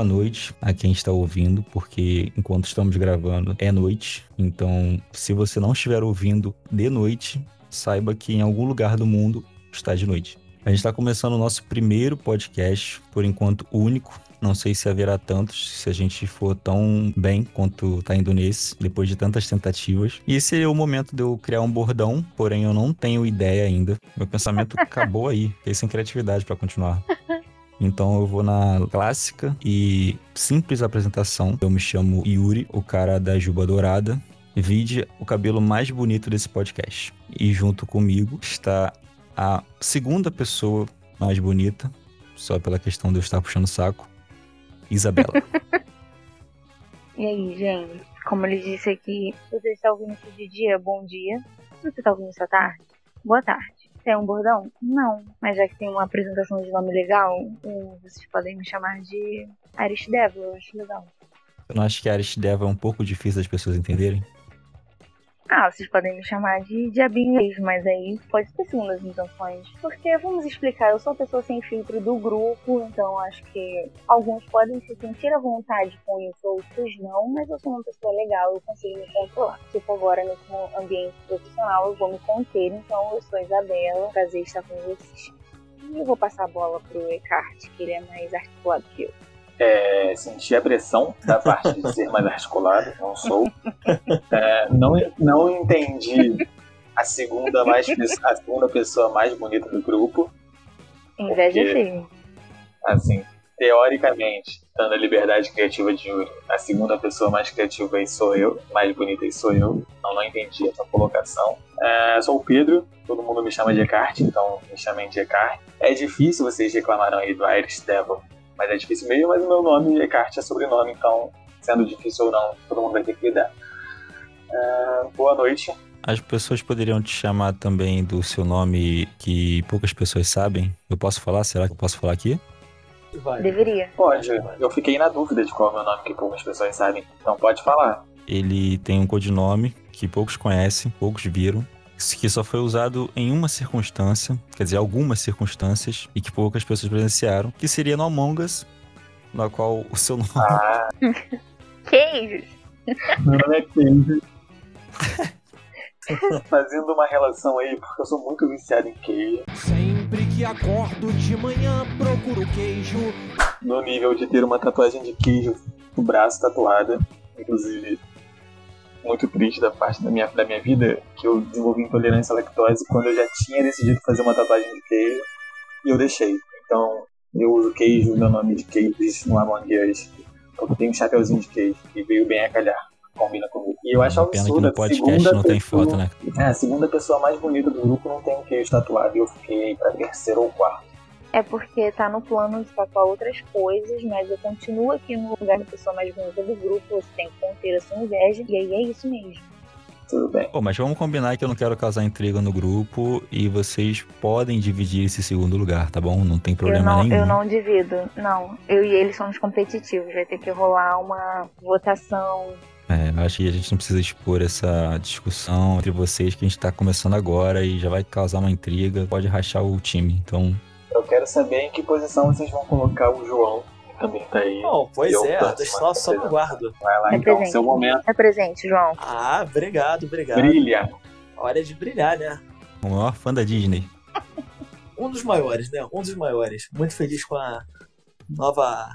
boa noite a quem está ouvindo, porque enquanto estamos gravando é noite. Então, se você não estiver ouvindo de noite, saiba que em algum lugar do mundo está de noite. A gente está começando o nosso primeiro podcast, por enquanto único. Não sei se haverá tantos, se a gente for tão bem quanto está indo nesse, depois de tantas tentativas. E esse é o momento de eu criar um bordão, porém eu não tenho ideia ainda. Meu pensamento acabou aí, fiquei sem criatividade para continuar. Então eu vou na clássica e simples apresentação. Eu me chamo Yuri, o cara da Juba Dourada. Vide o cabelo mais bonito desse podcast. E junto comigo está a segunda pessoa mais bonita, só pela questão de eu estar puxando o saco, Isabela. e aí, gente? Como ele disse aqui, você está ouvindo isso de dia, bom dia. Você está ouvindo isso à tarde, boa tarde. Tem um bordão? Não. Mas já que tem uma apresentação de nome legal, vocês podem me chamar de Irish Devil, eu acho legal. Eu não acho que Irish Devil é um pouco difícil das pessoas entenderem? Ah, vocês podem me chamar de diabinho mas aí pode ter segundas intenções. Porque, vamos explicar, eu sou a pessoa sem filtro do grupo, então acho que alguns podem se sentir à vontade com isso, outros não, mas eu sou uma pessoa legal, eu consigo me controlar. Tipo, agora nesse ambiente profissional eu vou me conter, então eu sou Isabela, prazer estar com vocês. E eu vou passar a bola pro Eckhart, que ele é mais articulado que eu é, senti a pressão da parte de ser mais articulado, não sou. É, não, não entendi a segunda, mais, a segunda pessoa mais bonita do grupo. Inveja sim. Assim, teoricamente, dando a liberdade criativa de Yuri, a segunda pessoa mais criativa aí sou eu, mais bonita aí sou eu. Não, não entendi essa colocação. É, sou o Pedro, todo mundo me chama de Eckhart, então me chamem de Eckhart. É difícil, vocês reclamaram aí do Irish Devil mas é difícil mesmo, mas o meu nome, Eckhart, é sobrenome, então, sendo difícil ou não, todo mundo vai ter que lidar. Uh, boa noite. As pessoas poderiam te chamar também do seu nome que poucas pessoas sabem. Eu posso falar? Será que eu posso falar aqui? Vai. Deveria. Pode. Eu fiquei na dúvida de qual é o meu nome que poucas pessoas sabem. Então pode falar. Ele tem um codinome que poucos conhecem, poucos viram que só foi usado em uma circunstância, quer dizer, algumas circunstâncias, e que poucas pessoas presenciaram, que seria no Among Us, na qual o seu nome. Ah. Queijo! Meu nome é Queijo. Fazendo uma relação aí, porque eu sou muito viciado em queijo. Sempre que acordo de manhã, procuro queijo. No nível de ter uma tatuagem de queijo no braço tatuada. Inclusive, muito triste da parte da minha, da minha vida que eu desenvolvi intolerância à lactose quando eu já tinha decidido fazer uma tatuagem de queijo e eu deixei. Então eu uso queijo, meu nome de queijo no Among Us, porque tem um chapeuzinho de queijo e veio bem a calhar. Combina comigo. E eu acho absurdo. Pena que no podcast não tem foto, né? É, a segunda pessoa mais bonita do grupo não tem um queijo tatuado e eu fiquei pra terceiro ou quarto é porque tá no plano de tatuar outras coisas, mas eu continuo aqui no lugar da pessoa mais bonita do grupo, você tem que conter a sua inveja, e aí é isso mesmo. Tudo bem. Pô, mas vamos combinar que eu não quero causar intriga no grupo e vocês podem dividir esse segundo lugar, tá bom? Não tem problema eu não, nenhum. Eu não divido, não. Eu e ele somos competitivos, vai ter que rolar uma votação é, acho que a gente não precisa expor essa discussão entre vocês que a gente tá começando agora e já vai causar uma intriga, pode rachar o time. Então, eu quero saber em que posição vocês vão colocar o João, que também tá aí. Bom, pois é, só, só no guardo. Vai lá, é então, presente. seu momento. É presente, João. Ah, obrigado, obrigado. Brilha. Hora de brilhar, né? O maior fã da Disney. um dos maiores, né? Um dos maiores. Muito feliz com a nova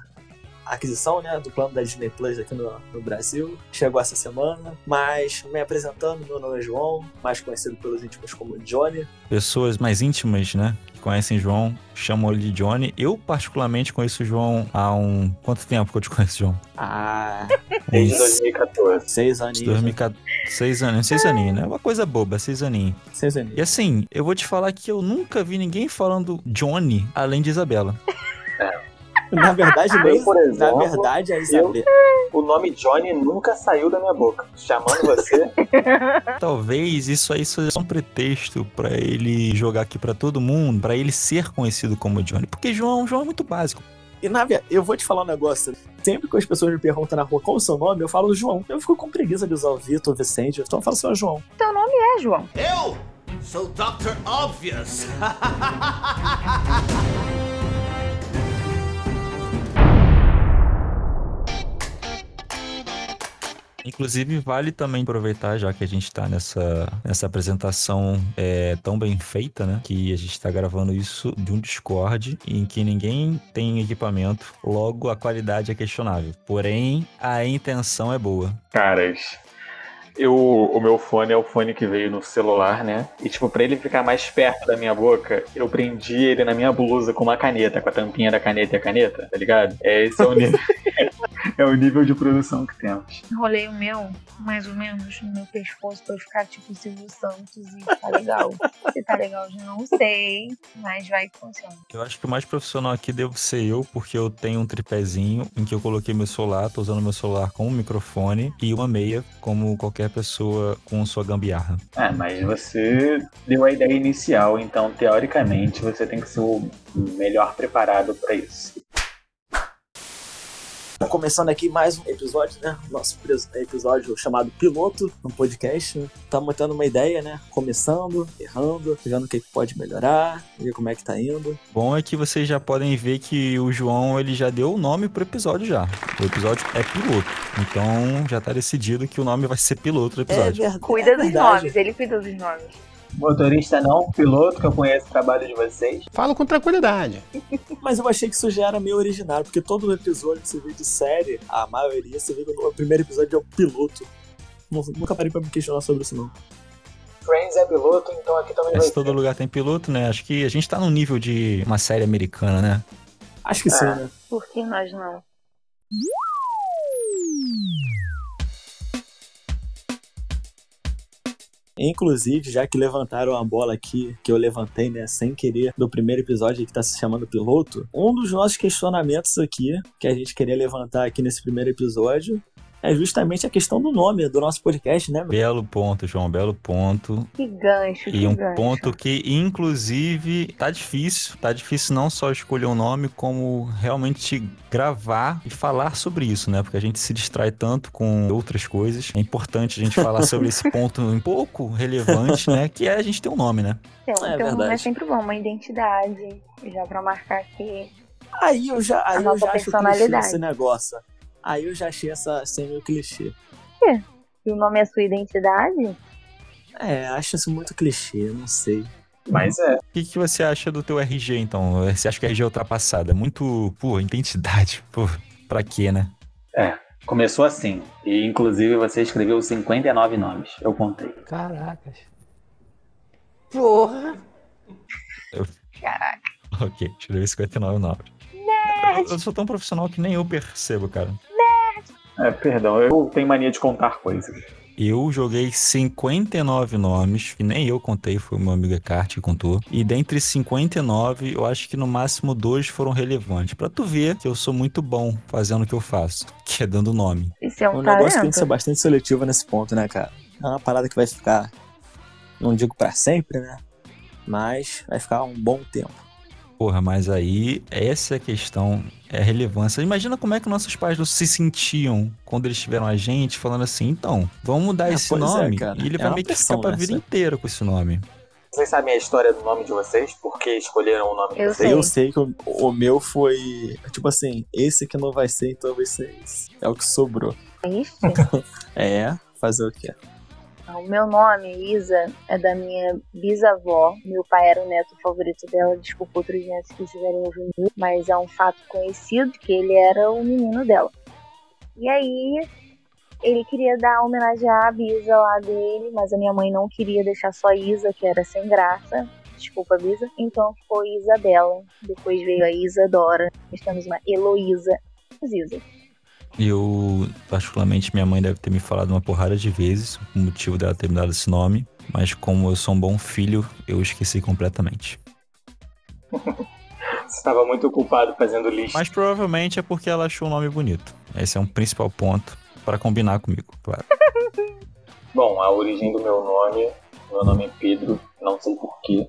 aquisição né, do plano da Disney Plus aqui no, no, Brasil. Chegou essa semana, mas me apresentando, meu nome é João, mais conhecido pelos íntimos como Johnny. Pessoas mais íntimas, né, conhecem João, chamam ele de Johnny. Eu, particularmente, conheço o João há um... Quanto tempo que eu te conheço, João? Ah... Desde 2014. Seis aninhos. 2014. Seis anos, seis aninhos, né? É uma coisa boba, seis aninhos. Seis aninhos. E assim, eu vou te falar que eu nunca vi ninguém falando Johnny além de Isabela. É. Na verdade, Eu, nem, por na exemplo, verdade, a Isabel. O nome Johnny nunca saiu da minha boca. Chamando você, Talvez isso aí seja um pretexto pra ele jogar aqui pra todo mundo, pra ele ser conhecido como Johnny. Porque João, João é muito básico. E na verdade, eu vou te falar um negócio. Sempre que as pessoas me perguntam na rua qual é o seu nome, eu falo João. Eu fico com preguiça de usar o Vitor, o Vicente, então eu falo só João. Teu nome é João. Eu sou Dr. Obvious. Inclusive, vale também aproveitar, já que a gente tá nessa, nessa apresentação é, tão bem feita, né? Que a gente tá gravando isso de um Discord em que ninguém tem equipamento, logo a qualidade é questionável. Porém, a intenção é boa. caras. Eu, o meu fone é o fone que veio no celular, né? E, tipo, pra ele ficar mais perto da minha boca, eu prendi ele na minha blusa com uma caneta, com a tampinha da caneta e a caneta, tá ligado? É, esse é o nível. É o nível de produção que temos. Enrolei o meu, mais ou menos, no meu pescoço pra eu ficar tipo Silvio Santos e tá legal. Se tá legal, eu não sei, mas vai que funciona. Eu acho que o mais profissional aqui devo ser eu, porque eu tenho um tripézinho em que eu coloquei meu celular, tô usando meu celular com um microfone e uma meia, como qualquer pessoa com sua gambiarra. Ah, mas você deu a ideia inicial, então, teoricamente, você tem que ser o melhor preparado pra isso. Tá começando aqui mais um episódio, né? Nosso episódio chamado Piloto, um podcast. Estamos tendo uma ideia, né? Começando, errando, vendo o que pode melhorar, ver como é que tá indo. Bom é que vocês já podem ver que o João ele já deu o nome pro episódio já. O episódio é piloto. Então já tá decidido que o nome vai ser piloto do episódio. verdade. Cuida é dos verdade. nomes, ele cuida dos nomes. Motorista não, piloto, que eu conheço o trabalho de vocês. Falo com tranquilidade. Mas eu achei que isso já era meio original, porque todo episódio que você vê de série, a maioria, você vê que o primeiro episódio é o piloto. Nu- Nunca parei pra me questionar sobre isso, não. Friends é piloto, então aqui também Mas vai se todo lugar tem piloto, né? Acho que a gente tá no nível de uma série americana, né? Acho que sim, Ah. né? Por que nós não? Inclusive, já que levantaram a bola aqui, que eu levantei, né, sem querer, do primeiro episódio que tá se chamando piloto, um dos nossos questionamentos aqui, que a gente queria levantar aqui nesse primeiro episódio, é justamente a questão do nome do nosso podcast, né? Belo ponto, João, belo ponto. Que gancho, que E um gancho. ponto que, inclusive, tá difícil. Tá difícil não só escolher um nome, como realmente gravar e falar sobre isso, né? Porque a gente se distrai tanto com outras coisas. É importante a gente falar sobre esse ponto um pouco relevante, né? Que é a gente ter um nome, né? Então, É então verdade. é sempre bom, uma identidade, já pra marcar que Aí eu já, aí A eu nossa já acho personalidade. esse negócio. Aí eu já achei essa ser meio clichê. se o nome é sua identidade, É, acho isso muito clichê, não sei. Mas é. O que, que você acha do teu RG, então? Você acha que o RG é ultrapassado? É muito, pô, identidade. Pô, pra quê, né? Começou assim. E inclusive você escreveu 59 nomes. Eu contei. Caracas. Porra. caraca. Ok, tirei 59 nomes. Eu, eu sou tão profissional que nem eu percebo, cara. É, perdão, eu tenho mania de contar coisas. Eu joguei 59 nomes, que nem eu contei, foi o meu amigo Kart que contou. E dentre 59, eu acho que no máximo dois foram relevantes. Pra tu ver que eu sou muito bom fazendo o que eu faço, que é dando nome. Isso é O um negócio tem talento. que ser bastante seletivo nesse ponto, né, cara? É uma parada que vai ficar, não digo pra sempre, né? Mas vai ficar um bom tempo. Porra, mas aí, essa é a questão, é a relevância. Imagina como é que nossos pais não se sentiam quando eles tiveram a gente falando assim, então, vamos mudar Ah, esse é, nome. cara. e ele É vai meio que ficar pra vida inteira com esse nome. Vocês sabem a história do nome de vocês? Por que escolheram o nome de Eu vocês? sei. Eu sei que o, o meu foi, tipo assim, esse que não vai ser, então vai ser esse. É o que sobrou. Ixi, É, fazer o quê? O meu nome, Isa, é da minha bisavó. Meu pai era o neto favorito dela. Desculpa outros netos que estiverem ouvindo, mas é um fato conhecido que ele era o menino dela. E aí, ele queria dar homenagem à Bisa lá dele, mas a minha mãe não queria deixar só Isa, que era sem graça. Desculpa, Bisa. Então ficou Isabela. Depois veio a Isadora. Nós temos uma Heloísa. Isa. Eu, particularmente, minha mãe deve ter me falado uma porrada de vezes o motivo dela ter me dado esse nome, mas como eu sou um bom filho, eu esqueci completamente. Você estava muito ocupado fazendo lista. Mas provavelmente é porque ela achou o nome bonito. Esse é um principal ponto para combinar comigo, claro. Bom, a origem do meu nome, meu nome é Pedro, não sei porquê.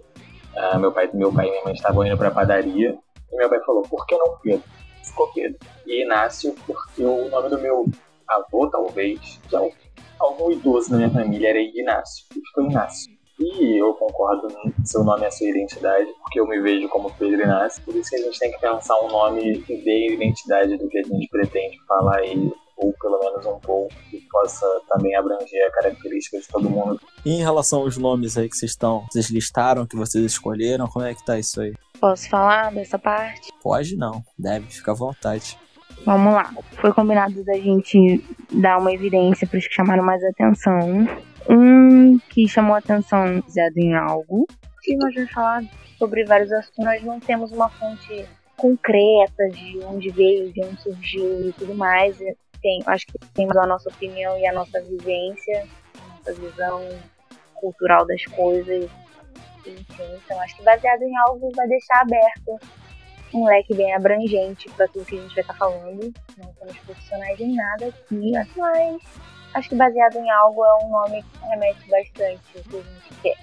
Ah, meu, pai, meu pai e minha mãe estavam indo pra padaria e meu pai falou, por que não Pedro? Ficou Pedro. E Inácio, porque o nome do meu avô, talvez, que é um- algum idoso da minha família, era Ignácio. E ficou Inácio. E eu concordo, seu nome é a sua identidade, porque eu me vejo como Pedro Inácio. Por isso a gente tem que pensar um nome que dê identidade do que a gente pretende falar aí, ou pelo menos um pouco, que possa também abranger a característica de todo mundo. E em relação aos nomes aí que vocês estão, vocês listaram, que vocês escolheram, como é que tá isso aí? Posso falar dessa parte? Pode não, deve, fica à vontade. Vamos lá. Foi combinado da gente dar uma evidência para os que chamaram mais atenção. Um que chamou atenção baseado em algo. E nós vamos falar sobre vários assuntos. Nós não temos uma fonte concreta de onde veio, de onde surgiu e tudo mais. Tem, acho que temos a nossa opinião e a nossa vivência, a nossa visão cultural das coisas. Enfim, então acho que baseado em algo vai deixar aberto um leque bem abrangente para tudo que a gente vai estar falando. Não somos profissionais em nada aqui, mas acho que baseado em algo é um nome que remete bastante ao que a gente quer.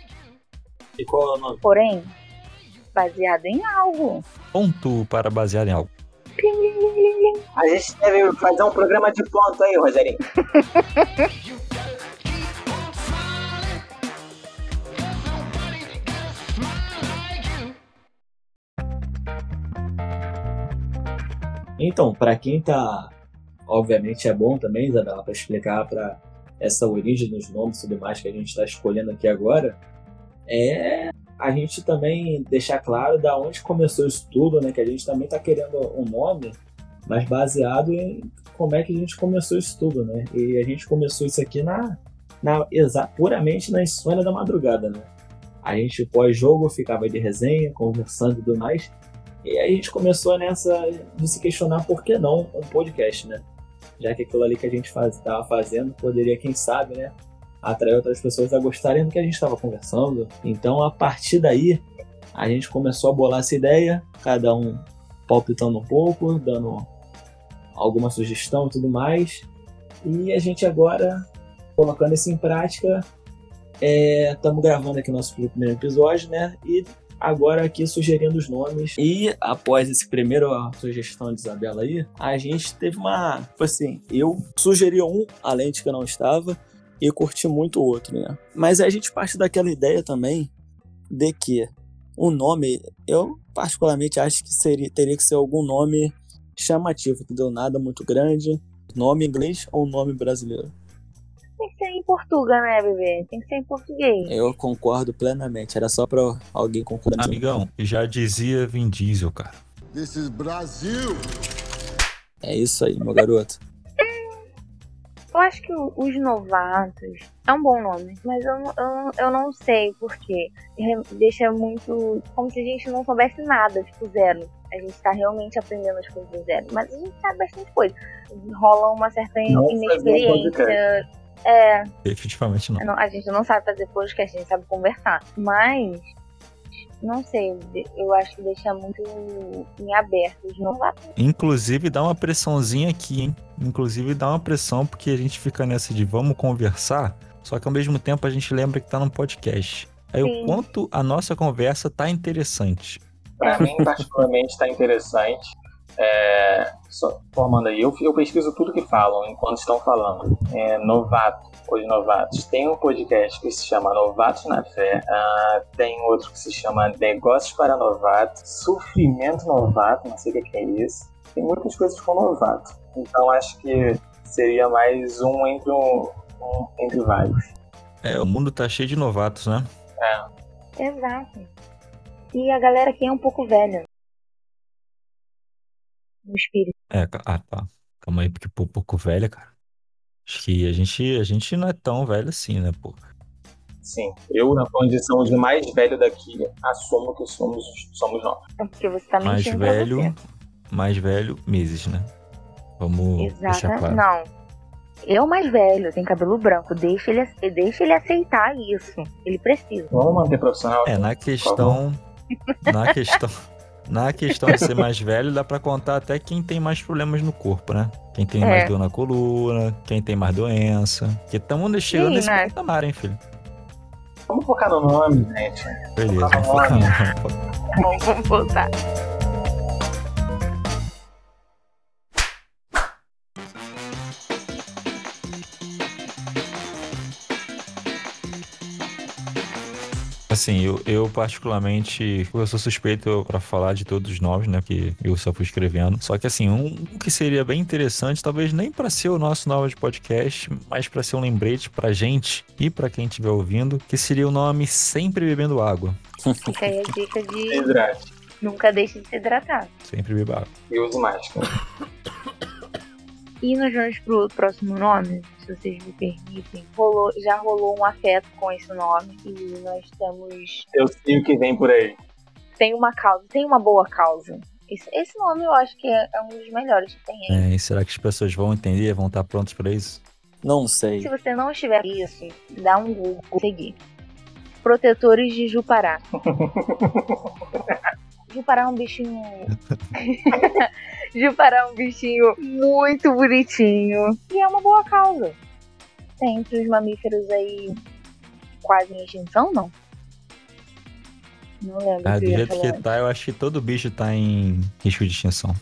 E qual é o nome? Porém, baseado em algo. Ponto para basear em algo. A gente deve fazer um programa de ponto aí, Rogerinho. Então, pra quem tá. Obviamente é bom também, Isabela, pra explicar pra essa origem dos nomes e tudo mais que a gente tá escolhendo aqui agora, é a gente também deixar claro da onde começou isso tudo, né? Que a gente também tá querendo um nome, mas baseado em como é que a gente começou isso tudo, né? E a gente começou isso aqui na, na puramente na insônia da madrugada, né? A gente pós-jogo ficava de resenha, conversando e tudo mais. E aí a gente começou nessa de se questionar por que não um podcast, né? Já que aquilo ali que a gente faz, tava fazendo poderia, quem sabe, né? Atrair outras pessoas a gostarem do que a gente estava conversando. Então, a partir daí, a gente começou a bolar essa ideia, cada um palpitando um pouco, dando alguma sugestão e tudo mais. E a gente agora, colocando isso em prática, estamos gravando aqui nosso primeiro episódio, né? E agora aqui sugerindo os nomes. E após esse primeiro sugestão de Isabela aí, a gente teve uma. Tipo assim, eu sugeri um, além de que eu não estava, e curti muito o outro, né? Mas a gente parte daquela ideia também de que o nome, eu particularmente acho que seria, teria que ser algum nome chamativo, que deu nada muito grande. Nome inglês ou nome brasileiro? Tem que ser em português, né, bebê? Tem que ser em português. Eu concordo plenamente. Era só pra alguém concordar. Amigão, já dizia Vin Diesel, cara. This is Brazil. É isso aí, meu garoto. Eu acho que os novatos é um bom nome, mas eu, não- eu, não- eu não sei porquê. Deixa muito. como se a gente não soubesse nada, tipo zero. A gente tá realmente aprendendo as coisas do zero. Mas a gente sabe bastante coisa. Rola uma certa Não fazer inexperiência. É, Definitivamente não. não- a gente não sabe fazer podcast, a gente sabe conversar. Mas. Não sei, eu acho que deixa muito em aberto. Os novatos Inclusive dá uma pressãozinha aqui, hein? Inclusive dá uma pressão porque a gente fica nessa de vamos conversar, só que ao mesmo tempo a gente lembra que tá num podcast. Aí Sim. o quanto a nossa conversa tá interessante. Pra mim, particularmente, tá interessante. É, só formando aí, eu, eu pesquiso tudo que falam enquanto estão falando. É, novato, os novatos. Tem um podcast que se chama Novatos na Fé. ah, tem outro que se chama Negócios para Novato. Sofrimento Novato, não sei o que que é isso. Tem muitas coisas com novato. Então acho que seria mais um entre, um, um entre vários. É, o mundo tá cheio de novatos, né? É, Exato. E a galera aqui é um pouco velha. No espírito. É, ah, tá. Calma aí, porque pô, pouco velha, cara. Acho que a gente, a gente não é tão velho assim, né, pô? sim. Eu, na condição de mais velho daqui, assumo que somos, somos nós. É porque você tá Mais velho, você. mais velho, meses, né? Vamos deixar Exato. claro. Não. Eu mais velho, tenho cabelo branco. Deixa ele, deixa ele aceitar isso. Ele precisa. Vamos manter profissional. É, na questão. Na questão. Na questão de ser mais velho, dá pra contar até quem tem mais problemas no corpo, né? Quem tem É. mais dor na coluna, quem tem mais doença. Porque estamos chegando Sim, nesse né? patamar, hein, filho? Vamos focar no nome, gente. Beleza, Tá vamos bom. focar no-. Vamos, vamos voltar. Assim, eu, eu particularmente, eu sou suspeito pra falar de todos os nomes, né? Que eu só fui escrevendo. Só que assim, um que seria bem interessante, talvez nem pra ser o nosso nome de podcast, mas pra ser um lembrete pra gente e pra quem estiver ouvindo, que seria o nome Sempre Bebendo Água. Fica aí a dica de Hidrate. nunca deixe de se hidratar. Sempre beba água. E use máscara. E nós vamos pro próximo nome, se vocês me permitem. Rolou, já rolou um afeto com esse nome. E nós temos. Eu sei o que vem por aí. Tem uma causa, tem uma boa causa. Esse, esse nome eu acho que é, é um dos melhores que tem aí. É, e será que as pessoas vão entender, vão estar prontas pra isso? Não sei. Se você não estiver isso, dá um Google seguir. Protetores de Jupará. Jupará é um bichinho. Jupará é um bichinho muito bonitinho. E é uma boa causa. Tem entre os mamíferos aí quase em extinção, não? Não lembro. Ah, do jeito falar que tá, eu acho que todo bicho tá em risco de extinção.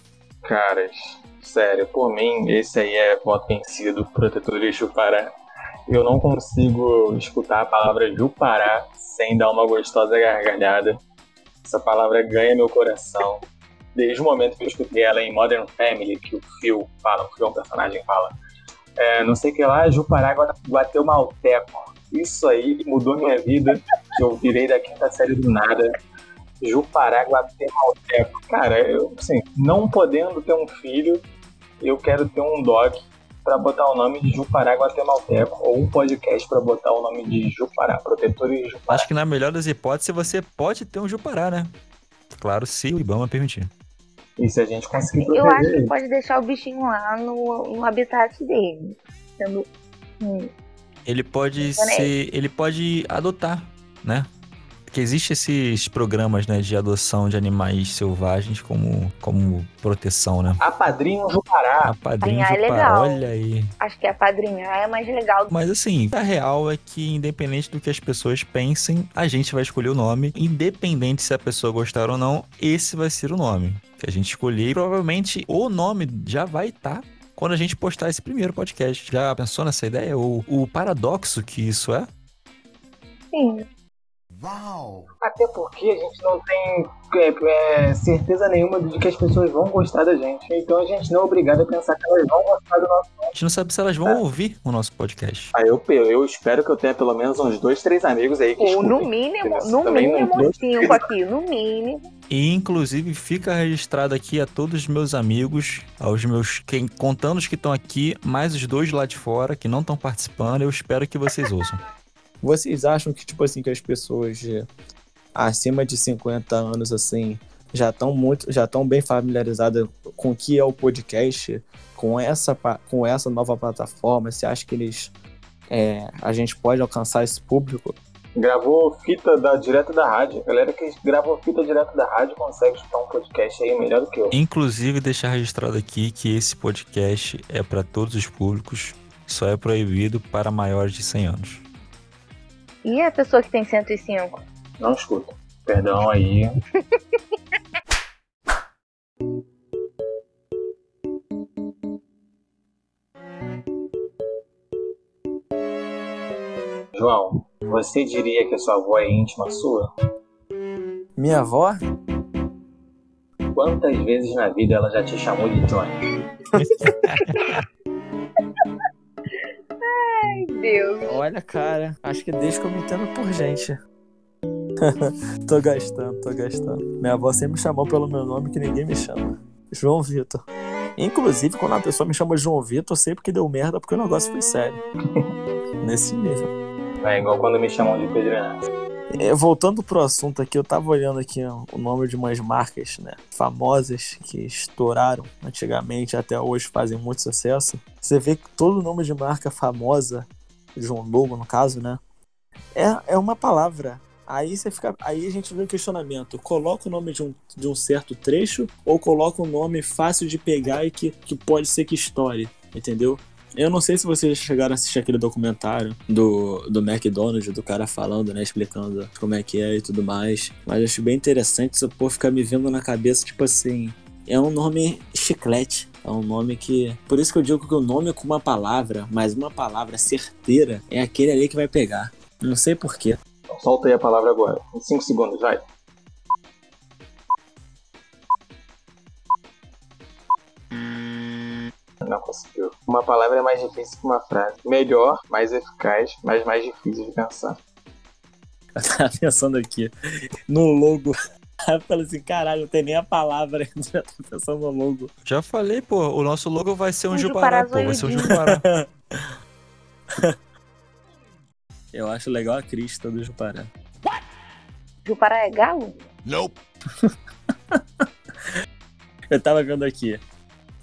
Caras, sério, por mim, esse aí é voto vencido, protetor de Jupará. Eu não consigo escutar a palavra Jupará sem dar uma gostosa gargalhada. Essa palavra ganha meu coração. Desde o momento que eu escutei ela em Modern Family, que o Phil fala, o Phil é um personagem fala. É, não sei o que lá, Jupará Gua- Guatemalteco. Isso aí mudou minha vida, eu virei da quinta série do nada. Jupará Guatemalteco. Cara, eu, assim, não podendo ter um filho, eu quero ter um dog pra botar o nome de Jupará Guatemalteco, ou um podcast pra botar o nome de Jupará, Protetores de Jupará. Acho que na melhor das hipóteses, você pode ter um Jupará, né? Claro, se o Ibama permitir. E se a gente conseguir Eu proteger acho que ele. pode deixar o bichinho lá no, no habitat dele. Sendo. hum, Ele pode ser. Ele pode adotar, né? Porque existem esses programas né, de adoção de animais selvagens como, como proteção, né? A padrinho Jupará. A padrinho Apanhar é Jupará, legal. olha aí. acho que apadrinhar é mais legal. Mas assim, a real é que, independente do que as pessoas pensem, a gente vai escolher o nome. Independente se a pessoa gostar ou não, esse vai ser o nome que a gente escolher. E provavelmente o nome já vai estar quando a gente postar esse primeiro podcast. Já pensou nessa ideia? O, o paradoxo que isso é? Sim. Uau! Até porque a gente não tem é, é, certeza nenhuma de que as pessoas vão gostar da gente. Então a gente não é obrigado a pensar que elas vão gostar do nosso. A gente não sabe se elas vão ouvir o nosso podcast. Ah, eu, eu espero que eu tenha pelo menos uns dois, três amigos aí que Ou no mínimo, no também mínimo trouxe. cinco aqui, no mínimo. E inclusive fica registrado aqui a todos os meus amigos, aos meus quem contando os que estão aqui, mais os dois lá de fora que não estão participando. Eu espero que vocês ouçam. Vocês acham que, tipo assim, que as pessoas de acima de 50 anos, assim, já estão muito, já estão bem familiarizadas com o que é o podcast, com essa, com essa nova plataforma? Você acha que eles. é, a gente pode alcançar esse público? Gravou fita da, direto da rádio. A galera que gravou fita direto da rádio consegue escutar um podcast aí melhor do que eu. Inclusive deixar registrado aqui que esse podcast é para todos os públicos, só é proibido para maiores de 100 anos. E a pessoa que tem 105? Não escuta. Perdão aí. João, você diria que a sua avó é íntima sua? Minha avó? Quantas vezes na vida ela já te chamou de Johnny? Deus. Olha, cara, acho que desde que eu me entendo por gente. tô gastando, tô gastando. Minha avó sempre me chamou pelo meu nome que ninguém me chama. João Vitor. Inclusive, quando uma pessoa me chama de João Vitor, eu sei porque deu merda, porque o negócio foi sério. Nesse nível. É igual quando me chamam de Pedro. É, voltando pro assunto aqui, eu tava olhando aqui ó, o nome de umas marcas, né, famosas que estouraram antigamente até hoje fazem muito sucesso. Você vê que todo nome de marca famosa, um logo no caso, né, é, é uma palavra Aí você fica. Aí a gente vê o questionamento. Coloca o nome de um, de um certo trecho ou coloca um nome fácil de pegar e que, que pode ser que estoure, entendeu? Eu não sei se vocês chegaram a assistir aquele documentário do, do McDonald's, do cara falando, né? Explicando como é que é e tudo mais. Mas eu acho bem interessante essa porra ficar me vendo na cabeça, tipo assim. É um nome chiclete. É um nome que. Por isso que eu digo que o nome é com uma palavra, mas uma palavra certeira, é aquele ali que vai pegar. Não sei porquê. Então, solta aí a palavra agora. Em 5 segundos, vai. Não conseguiu. Uma palavra é mais difícil que uma frase. Melhor, mais eficaz, mas mais difícil de pensar. Eu tava pensando aqui no logo. Aí eu falei assim, caralho, não tem nem a palavra ainda. Já tô pensando no logo. Já falei, pô, o nosso logo vai ser um, Um Jupará, Jupará pô, vai ser um. Jupará. Eu acho legal a crista do Jupará. Jupará é galo? Nope. Eu tava vendo aqui.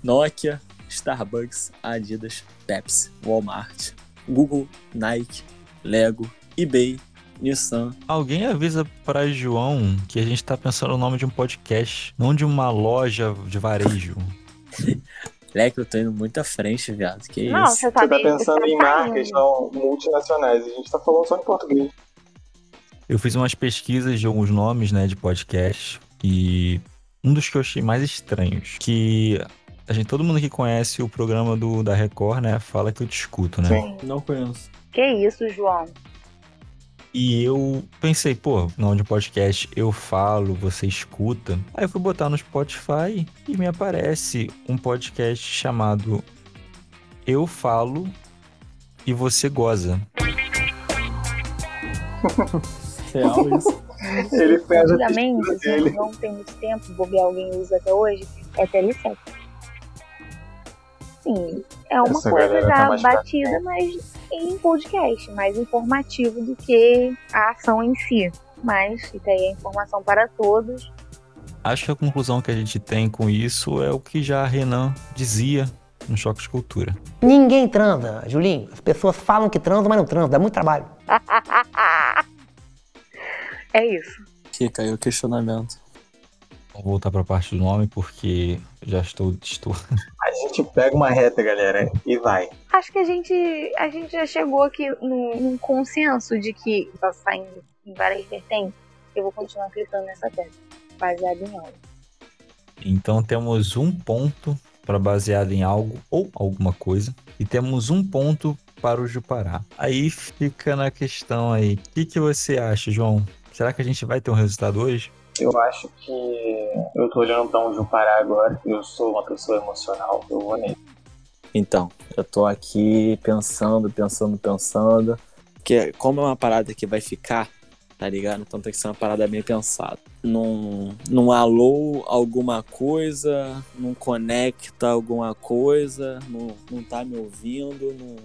Nokia, Starbucks, Adidas, Pepsi, Walmart, Google, Nike, Lego, eBay, Nissan. Alguém avisa pra João que a gente tá pensando no nome de um podcast, não de uma loja de varejo. Leque, eu tô indo muito à frente, viado. Que Não, isso? você tá, Você tá pensando você em tá marcas não, multinacionais. A gente tá falando só em português. Eu fiz umas pesquisas de alguns nomes, né, de podcast e um dos que eu achei mais estranhos, que a gente, todo mundo que conhece o programa do, da Record, né, fala que eu te escuto, né? Sim. Não conheço. Que isso, João? E eu pensei, pô, nome de podcast eu falo, você escuta. Aí eu fui botar no Spotify e me aparece um podcast chamado Eu Falo e Você Goza. Real isso. Ele fez Antigamente, assim, dele. não tem muito tempo, vou ver alguém usa até hoje, é TL7. Sim, é uma Essa coisa tá já mais pra batida, mas em podcast, mais informativo do que a ação em si. Mas fica aí a informação para todos. Acho que a conclusão que a gente tem com isso é o que já a Renan dizia no Choque de Cultura. Ninguém transa, Julinho. As pessoas falam que transam, mas não transam. Dá muito trabalho. É isso. Fica aí o questionamento. Vou voltar para a parte do nome porque já estou, estou A gente pega uma reta, galera, e vai. Acho que a gente, a gente já chegou aqui num, num consenso de que tá saindo em várias vertentes. Eu vou continuar clicando nessa tecla, baseado em algo. Então temos um ponto para baseado em algo ou alguma coisa e temos um ponto para o Jupará. Aí fica na questão aí, o que, que você acha, João? Será que a gente vai ter um resultado hoje? Eu acho que eu tô olhando pra um Jupará agora. Eu sou uma pessoa emocional. Eu vou nele. Então, eu tô aqui pensando, pensando, pensando. Porque como é uma parada que vai ficar, tá ligado? Então tem que ser uma parada bem pensada. Num, num alô alguma coisa, não conecta alguma coisa, não, não tá me ouvindo, não,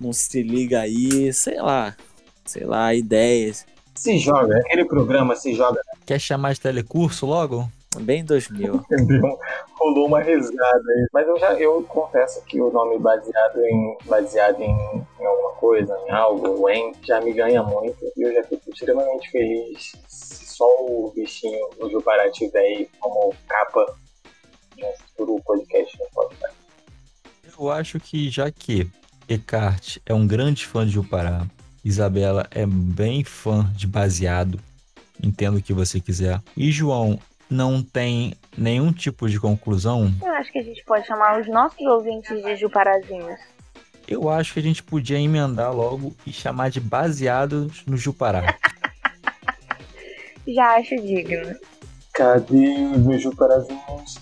não se liga aí, sei lá. Sei lá, ideias. Se joga. Aquele programa se joga. Quer chamar de telecurso logo? Bem 2000. Entendeu? Rolou uma risada aí. Mas eu já eu confesso que o nome baseado em baseado em, em alguma coisa, em algo, o em, já me ganha muito. E eu já fico extremamente feliz se só o bichinho, o Jupará tiver aí como capa de um futuro podcast no Spotify. Eu acho que já que Eckhart é um grande fã de Jupará, Isabela é bem fã de baseado, entendo o que você quiser, e João não tem nenhum tipo de conclusão, Eu acho que a gente pode chamar os nossos ouvintes de Juparazinhos. eu acho que a gente podia emendar logo e chamar de baseados no Jupará. Já acho digno. Cadê os meus Juparazinhos?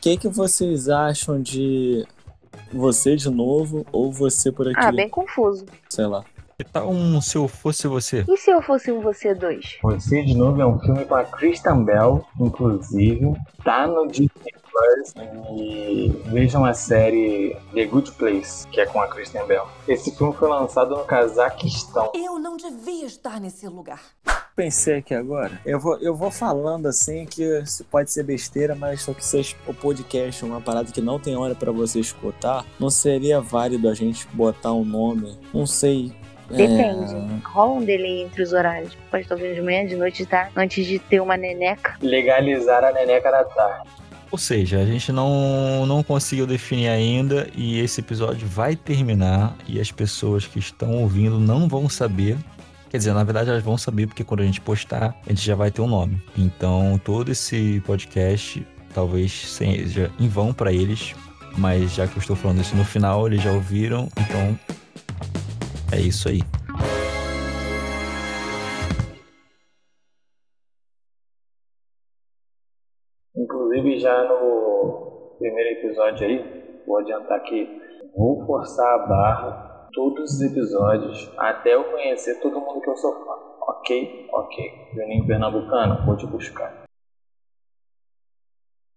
Que, que vocês acham de você de novo ou você por aqui? Ah, bem confuso. Sei lá. Que tal um Se Eu Fosse Você? E se eu fosse um você dois? Você de novo é um filme com a Kristen Bell, inclusive. Tá no Disney Plus. E vejam a série The Good Place, que é com a Kristen Bell. Esse filme foi lançado no Cazaquistão. Eu não devia estar nesse lugar. Pensei aqui agora? Eu vou, eu vou falando assim que isso pode ser besteira, mas só que se o podcast é uma parada que não tem hora pra você escutar, não seria válido a gente botar um nome, não sei. é, Depende. Rola um delay entre os horários. Pode estar ouvindo de manhã, de noite, tá? Antes de ter uma neneca. Legalizar a neneca da tarde. Ou seja, a gente não, não conseguiu definir ainda e esse episódio vai terminar e as pessoas que estão ouvindo não vão saber. Quer dizer, na verdade elas vão saber porque quando a gente postar, a gente já vai ter um nome. Então, todo esse podcast talvez seja em vão para eles, mas já que eu estou falando isso no final, eles já ouviram, então é isso aí. Inclusive, já no primeiro episódio aí, vou adiantar que vou forçar a barra todos os episódios até eu conhecer todo mundo que eu sou fã. Ok? Ok. Juninho Pernambucano, vou te buscar.